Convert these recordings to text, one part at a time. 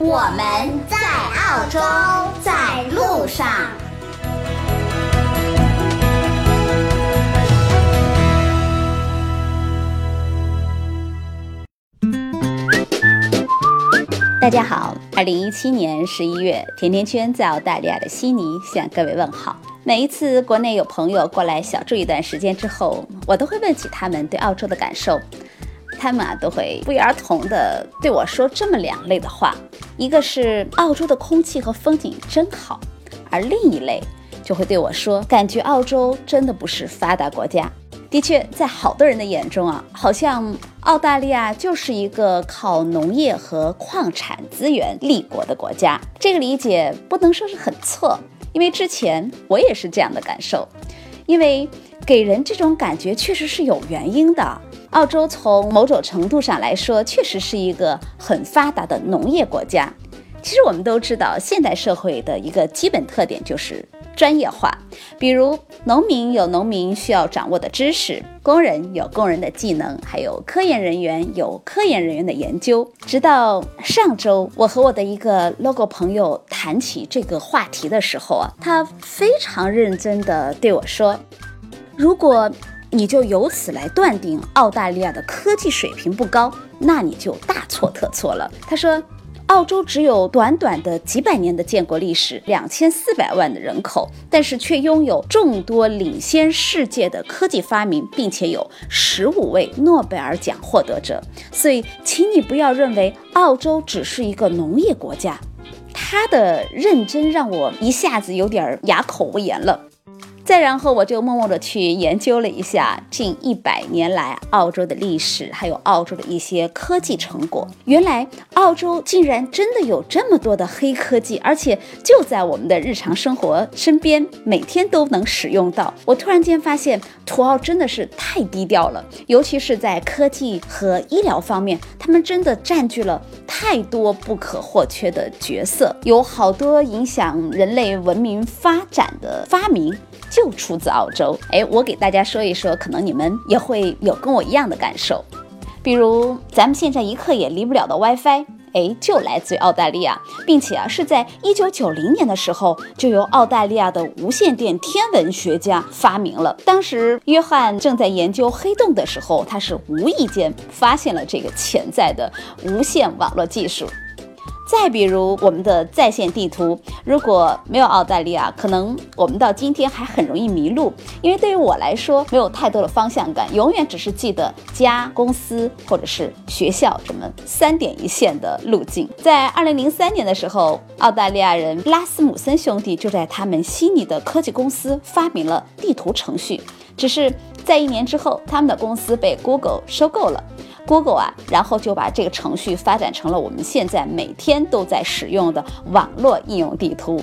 我们在澳洲，在路上。大家好，二零一七年十一月，甜甜圈在澳大利亚的悉尼向各位问好。每一次国内有朋友过来小住一段时间之后，我都会问起他们对澳洲的感受。他们啊都会不约而同地对我说这么两类的话，一个是澳洲的空气和风景真好，而另一类就会对我说，感觉澳洲真的不是发达国家。的确，在好多人的眼中啊，好像澳大利亚就是一个靠农业和矿产资源立国的国家。这个理解不能说是很错，因为之前我也是这样的感受，因为给人这种感觉确实是有原因的。澳洲从某种程度上来说，确实是一个很发达的农业国家。其实我们都知道，现代社会的一个基本特点就是专业化。比如，农民有农民需要掌握的知识，工人有工人的技能，还有科研人员有科研人员的研究。直到上周，我和我的一个 logo 朋友谈起这个话题的时候啊，他非常认真地对我说：“如果……”你就由此来断定澳大利亚的科技水平不高，那你就大错特错了。他说，澳洲只有短短的几百年的建国历史，两千四百万的人口，但是却拥有众多领先世界的科技发明，并且有十五位诺贝尔奖获得者。所以，请你不要认为澳洲只是一个农业国家。他的认真让我一下子有点哑口无言了。再然后，我就默默地去研究了一下近一百年来澳洲的历史，还有澳洲的一些科技成果。原来，澳洲竟然真的有这么多的黑科技，而且就在我们的日常生活身边，每天都能使用到。我突然间发现，土澳真的是太低调了，尤其是在科技和医疗方面，他们真的占据了太多不可或缺的角色，有好多影响人类文明发展的发明。就出自澳洲，哎，我给大家说一说，可能你们也会有跟我一样的感受。比如咱们现在一刻也离不了的 WiFi，哎，就来自于澳大利亚，并且啊是在一九九零年的时候就由澳大利亚的无线电天文学家发明了。当时约翰正在研究黑洞的时候，他是无意间发现了这个潜在的无线网络技术。再比如我们的在线地图，如果没有澳大利亚，可能我们到今天还很容易迷路。因为对于我来说，没有太多的方向感，永远只是记得家、公司或者是学校这么三点一线的路径。在二零零三年的时候，澳大利亚人拉斯姆森兄弟就在他们悉尼的科技公司发明了地图程序，只是在一年之后，他们的公司被 Google 收购了。Google 啊，然后就把这个程序发展成了我们现在每天都在使用的网络应用地图。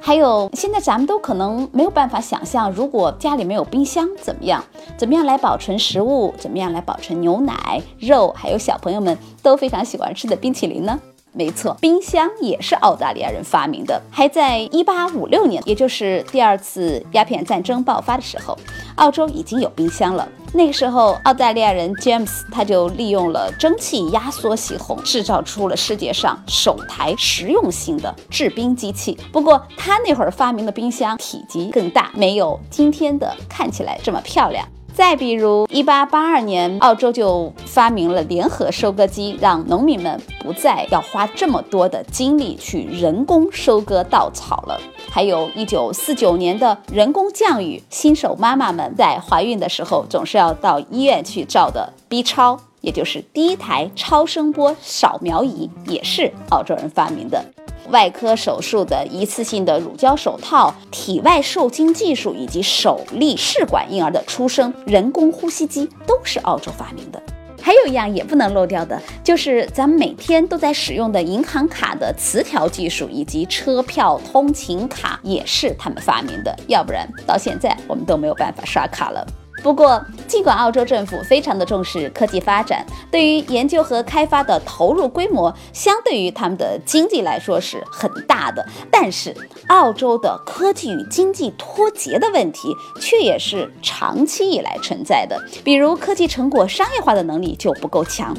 还有，现在咱们都可能没有办法想象，如果家里没有冰箱怎么样？怎么样来保存食物？怎么样来保存牛奶、肉，还有小朋友们都非常喜欢吃的冰淇淋呢？没错，冰箱也是澳大利亚人发明的。还在一八五六年，也就是第二次鸦片战争爆发的时候，澳洲已经有冰箱了。那个时候，澳大利亚人 James 他就利用了蒸汽压缩系统，制造出了世界上首台实用性的制冰机器。不过，他那会儿发明的冰箱体积更大，没有今天的看起来这么漂亮。再比如，一八八二年，澳洲就发明了联合收割机，让农民们不再要花这么多的精力去人工收割稻草了。还有一九四九年的人工降雨，新手妈妈们在怀孕的时候总是要到医院去照的 B 超，也就是第一台超声波扫描仪，也是澳洲人发明的。外科手术的一次性的乳胶手套、体外受精技术以及首例试管婴儿的出生人工呼吸机，都是澳洲发明的。还有一样也不能漏掉的，就是咱们每天都在使用的银行卡的磁条技术，以及车票、通勤卡也是他们发明的，要不然到现在我们都没有办法刷卡了。不过，尽管澳洲政府非常的重视科技发展，对于研究和开发的投入规模，相对于他们的经济来说是很大的，但是澳洲的科技与经济脱节的问题，却也是长期以来存在的。比如，科技成果商业化的能力就不够强。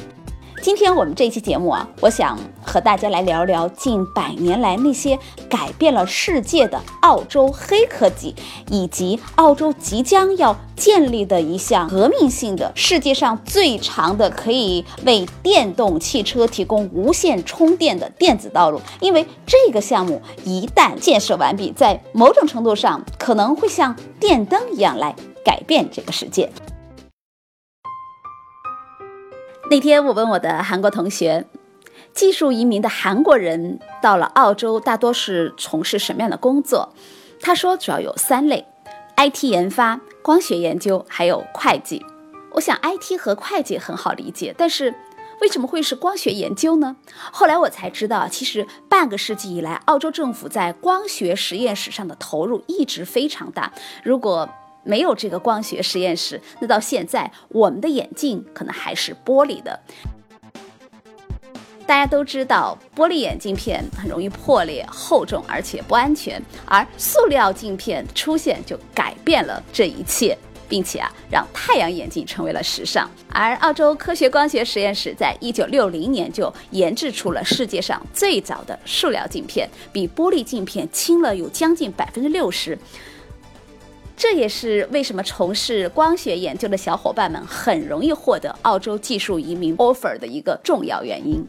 今天我们这期节目啊，我想和大家来聊聊近百年来那些改变了世界的澳洲黑科技，以及澳洲即将要建立的一项革命性的、世界上最长的可以为电动汽车提供无线充电的电子道路。因为这个项目一旦建设完毕，在某种程度上可能会像电灯一样来改变这个世界。那天我问我的韩国同学，技术移民的韩国人到了澳洲，大多是从事什么样的工作？他说主要有三类：IT 研发、光学研究，还有会计。我想 IT 和会计很好理解，但是为什么会是光学研究呢？后来我才知道，其实半个世纪以来，澳洲政府在光学实验室上的投入一直非常大。如果没有这个光学实验室，那到现在我们的眼镜可能还是玻璃的。大家都知道，玻璃眼镜片很容易破裂、厚重，而且不安全。而塑料镜片出现就改变了这一切，并且啊，让太阳眼镜成为了时尚。而澳洲科学光学实验室在一九六零年就研制出了世界上最早的塑料镜片，比玻璃镜片轻了有将近百分之六十。这也是为什么从事光学研究的小伙伴们很容易获得澳洲技术移民 offer 的一个重要原因。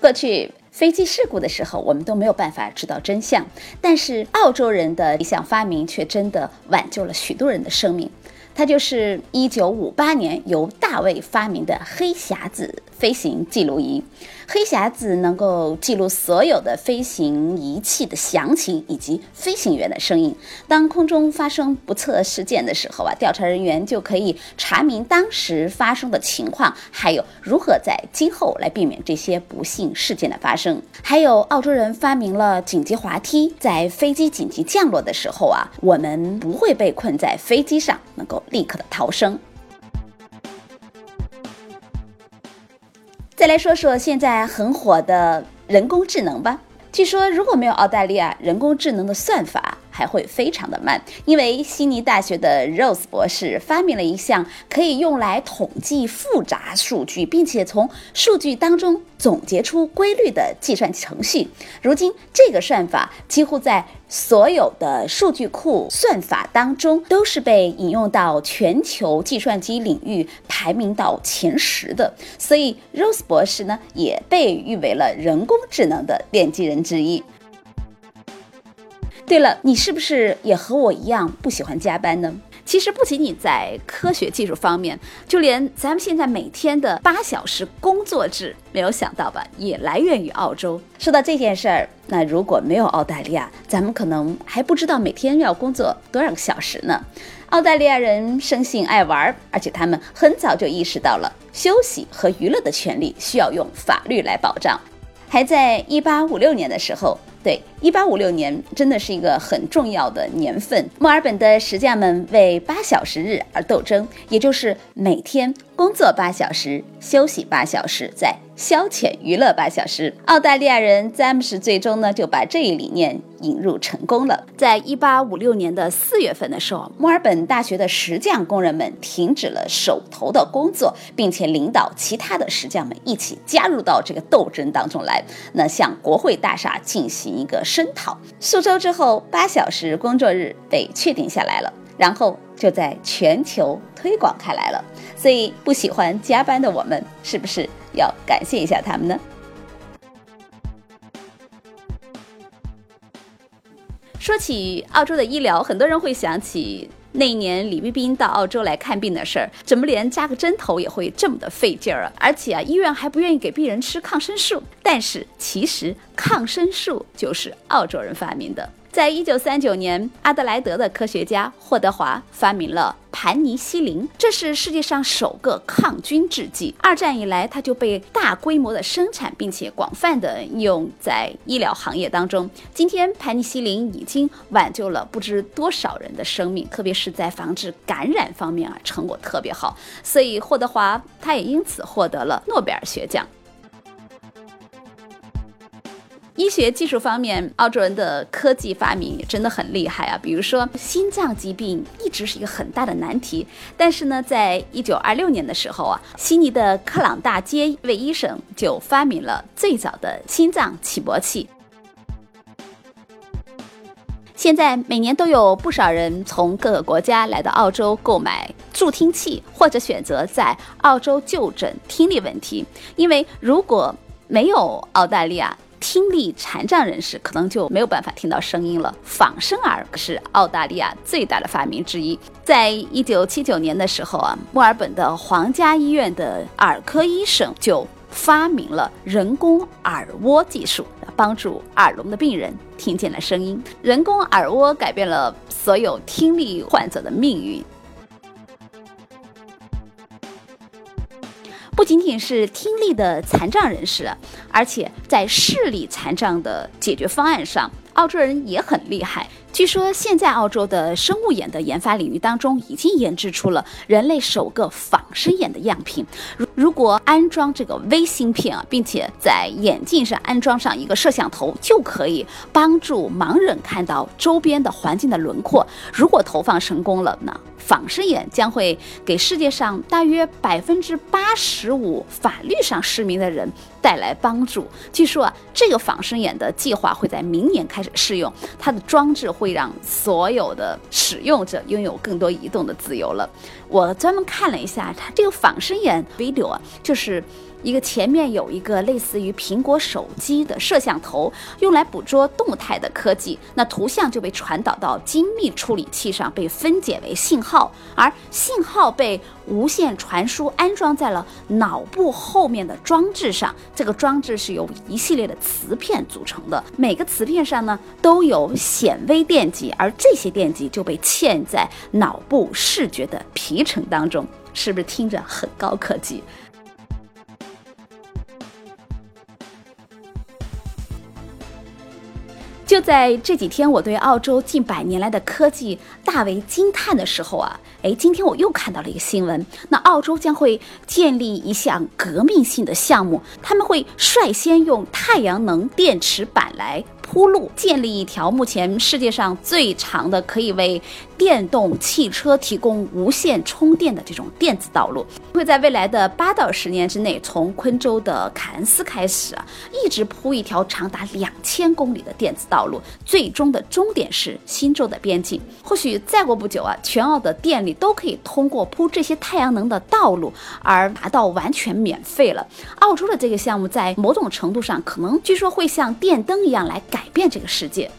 过去飞机事故的时候，我们都没有办法知道真相，但是澳洲人的一项发明却真的挽救了许多人的生命。它就是1958年由大卫发明的黑匣子飞行记录仪。黑匣子能够记录所有的飞行仪器的详情以及飞行员的声音。当空中发生不测事件的时候啊，调查人员就可以查明当时发生的情况，还有如何在今后来避免这些不幸事件的发生。还有澳洲人发明了紧急滑梯，在飞机紧急降落的时候啊，我们不会被困在飞机上，能够立刻的逃生。再来说说现在很火的人工智能吧。据说如果没有澳大利亚，人工智能的算法。还会非常的慢，因为悉尼大学的 Rose 博士发明了一项可以用来统计复杂数据，并且从数据当中总结出规律的计算程序。如今，这个算法几乎在所有的数据库算法当中都是被引用到全球计算机领域排名到前十的。所以，Rose 博士呢也被誉为了人工智能的奠基人之一。对了，你是不是也和我一样不喜欢加班呢？其实不仅仅在科学技术方面，就连咱们现在每天的八小时工作制，没有想到吧，也来源于澳洲。说到这件事儿，那如果没有澳大利亚，咱们可能还不知道每天要工作多少个小时呢。澳大利亚人生性爱玩，而且他们很早就意识到了休息和娱乐的权利需要用法律来保障。还在一八五六年的时候。对，一八五六年真的是一个很重要的年份。墨尔本的石匠们为八小时日而斗争，也就是每天工作八小时，休息八小时，在。消遣娱乐八小时，澳大利亚人詹姆斯最终呢就把这一理念引入成功了。在一八五六年的四月份的时候，墨尔本大学的石匠工人们停止了手头的工作，并且领导其他的石匠们一起加入到这个斗争当中来，那向国会大厦进行一个声讨。数周之后，八小时工作日被确定下来了，然后就在全球推广开来了。所以，不喜欢加班的我们，是不是？要感谢一下他们呢。说起澳洲的医疗，很多人会想起那一年李冰冰到澳洲来看病的事儿，怎么连扎个针头也会这么的费劲儿啊？而且啊，医院还不愿意给病人吃抗生素。但是其实抗生素就是澳洲人发明的。在一九三九年，阿德莱德的科学家霍德华发明了盘尼西林，这是世界上首个抗菌制剂。二战以来，它就被大规模的生产，并且广泛的应用在医疗行业当中。今天，盘尼西林已经挽救了不知多少人的生命，特别是在防治感染方面啊，成果特别好。所以，霍德华他也因此获得了诺贝尔学奖。医学技术方面，澳洲人的科技发明真的很厉害啊！比如说，心脏疾病一直是一个很大的难题，但是呢，在一九二六年的时候啊，悉尼的克朗大街一位医生就发明了最早的心脏起搏器。现在每年都有不少人从各个国家来到澳洲购买助听器，或者选择在澳洲就诊听力问题，因为如果没有澳大利亚。听力残障人士可能就没有办法听到声音了。仿生耳是澳大利亚最大的发明之一。在一九七九年的时候啊，墨尔本的皇家医院的耳科医生就发明了人工耳蜗技术，帮助耳聋的病人听见了声音。人工耳蜗改变了所有听力患者的命运。不仅仅是听力的残障人士，而且在视力残障的解决方案上，澳洲人也很厉害。据说，现在澳洲的生物眼的研发领域当中，已经研制出了人类首个仿生眼的样品。如如果安装这个微芯片啊，并且在眼镜上安装上一个摄像头，就可以帮助盲人看到周边的环境的轮廓。如果投放成功了呢？仿生眼将会给世界上大约百分之八十五法律上失明的人带来帮助。据说啊，这个仿生眼的计划会在明年开始试用，它的装置会让所有的使用者拥有更多移动的自由了。我专门看了一下它这个仿生眼 video 啊，就是。一个前面有一个类似于苹果手机的摄像头，用来捕捉动态的科技，那图像就被传导到精密处理器上，被分解为信号，而信号被无线传输安装在了脑部后面的装置上。这个装置是由一系列的磁片组成的，每个磁片上呢都有显微电极，而这些电极就被嵌在脑部视觉的皮层当中，是不是听着很高科技？就在这几天，我对澳洲近百年来的科技大为惊叹的时候啊，哎，今天我又看到了一个新闻，那澳洲将会建立一项革命性的项目，他们会率先用太阳能电池板来。铺路，建立一条目前世界上最长的可以为电动汽车提供无线充电的这种电子道路，会在未来的八到十年之内，从昆州的凯恩斯开始啊，一直铺一条长达两千公里的电子道路，最终的终点是新州的边境。或许再过不久啊，全澳的电力都可以通过铺这些太阳能的道路而达到完全免费了。澳洲的这个项目在某种程度上，可能据说会像电灯一样来改。改变这个世界。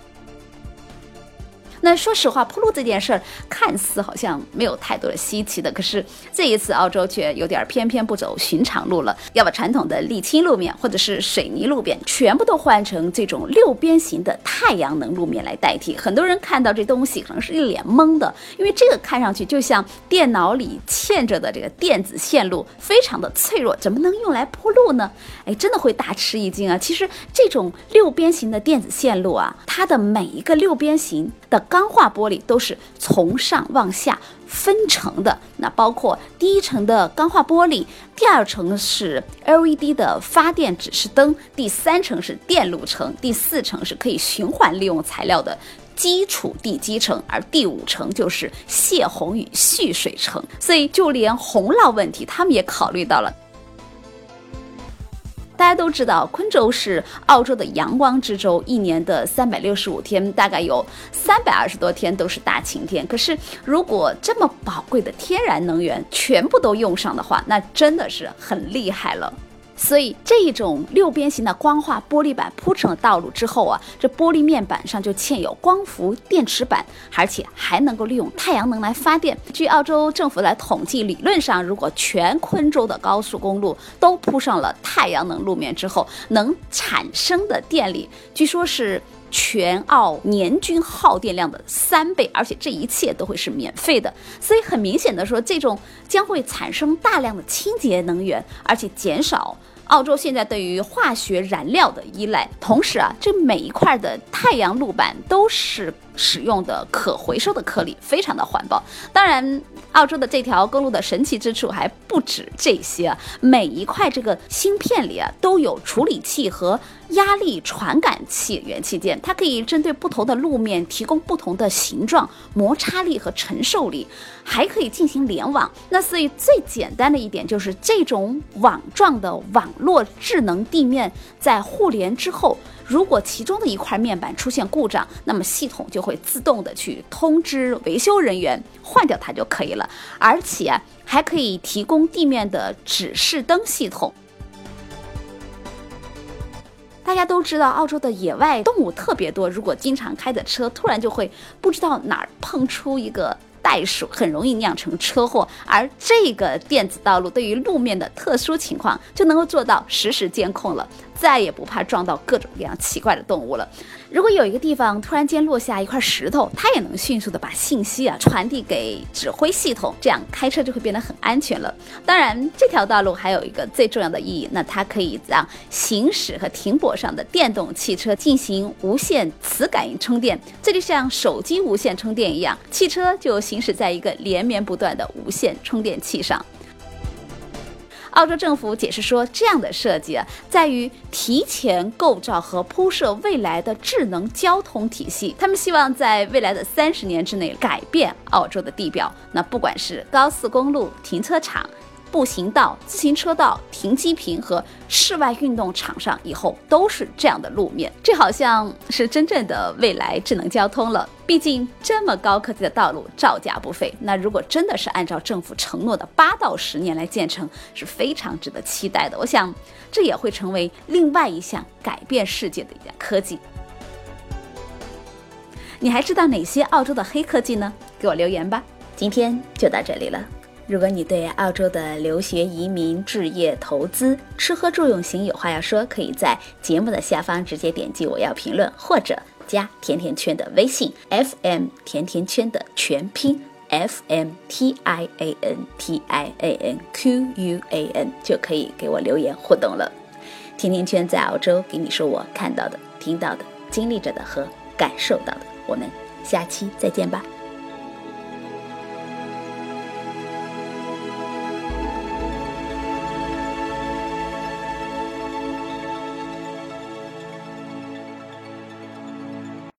那说实话，铺路这件事儿看似好像没有太多的稀奇的，可是这一次澳洲却有点偏偏不走寻常路了，要把传统的沥青路面或者是水泥路面全部都换成这种六边形的太阳能路面来代替。很多人看到这东西可能是一脸懵的，因为这个看上去就像电脑里嵌着的这个电子线路，非常的脆弱，怎么能用来铺路呢？哎，真的会大吃一惊啊！其实这种六边形的电子线路啊，它的每一个六边形的。钢化玻璃都是从上往下分层的，那包括第一层的钢化玻璃，第二层是 LED 的发电指示灯，第三层是电路层，第四层是可以循环利用材料的基础地基层，而第五层就是泄洪与蓄水层。所以就连洪涝问题，他们也考虑到了。大家都知道，昆州是澳洲的阳光之州，一年的三百六十五天，大概有三百二十多天都是大晴天。可是，如果这么宝贵的天然能源全部都用上的话，那真的是很厉害了。所以这一种六边形的光化玻璃板铺成了道路之后啊，这玻璃面板上就嵌有光伏电池板，而且还能够利用太阳能来发电。据澳洲政府来统计，理论上如果全昆州的高速公路都铺上了太阳能路面之后，能产生的电力，据说是。全澳年均耗电量的三倍，而且这一切都会是免费的。所以很明显的说，这种将会产生大量的清洁能源，而且减少。澳洲现在对于化学燃料的依赖，同时啊，这每一块的太阳路板都是使用的可回收的颗粒，非常的环保。当然，澳洲的这条公路的神奇之处还不止这些，每一块这个芯片里啊都有处理器和压力传感器元器件，它可以针对不同的路面提供不同的形状、摩擦力和承受力，还可以进行联网。那所以最简单的一点就是这种网状的网。络智能地面在互联之后，如果其中的一块面板出现故障，那么系统就会自动的去通知维修人员换掉它就可以了，而且还可以提供地面的指示灯系统。大家都知道，澳洲的野外动物特别多，如果经常开着车突然就会不知道哪儿碰出一个。袋鼠很容易酿成车祸，而这个电子道路对于路面的特殊情况就能够做到实时监控了。再也不怕撞到各种各样奇怪的动物了。如果有一个地方突然间落下一块石头，它也能迅速的把信息啊传递给指挥系统，这样开车就会变得很安全了。当然，这条道路还有一个最重要的意义，那它可以让行驶和停泊上的电动汽车进行无线磁感应充电，这就像手机无线充电一样，汽车就行驶在一个连绵不断的无线充电器上。澳洲政府解释说，这样的设计啊，在于提前构造和铺设未来的智能交通体系。他们希望在未来的三十年之内改变澳洲的地表。那不管是高速公路、停车场。步行道、自行车道、停机坪和室外运动场上以后都是这样的路面，这好像是真正的未来智能交通了。毕竟这么高科技的道路造价不菲，那如果真的是按照政府承诺的八到十年来建成，是非常值得期待的。我想这也会成为另外一项改变世界的一项科技。你还知道哪些澳洲的黑科技呢？给我留言吧。今天就到这里了。如果你对澳洲的留学、移民、置业、投资、吃喝住用行有话要说，可以在节目的下方直接点击“我要评论”，或者加甜甜圈的微信 “FM 甜甜圈”的全拼 “F M T I A N T I A N Q U A N”，就可以给我留言互动了。甜甜圈在澳洲给你说我看到的、听到的、经历着的和感受到的。我们下期再见吧。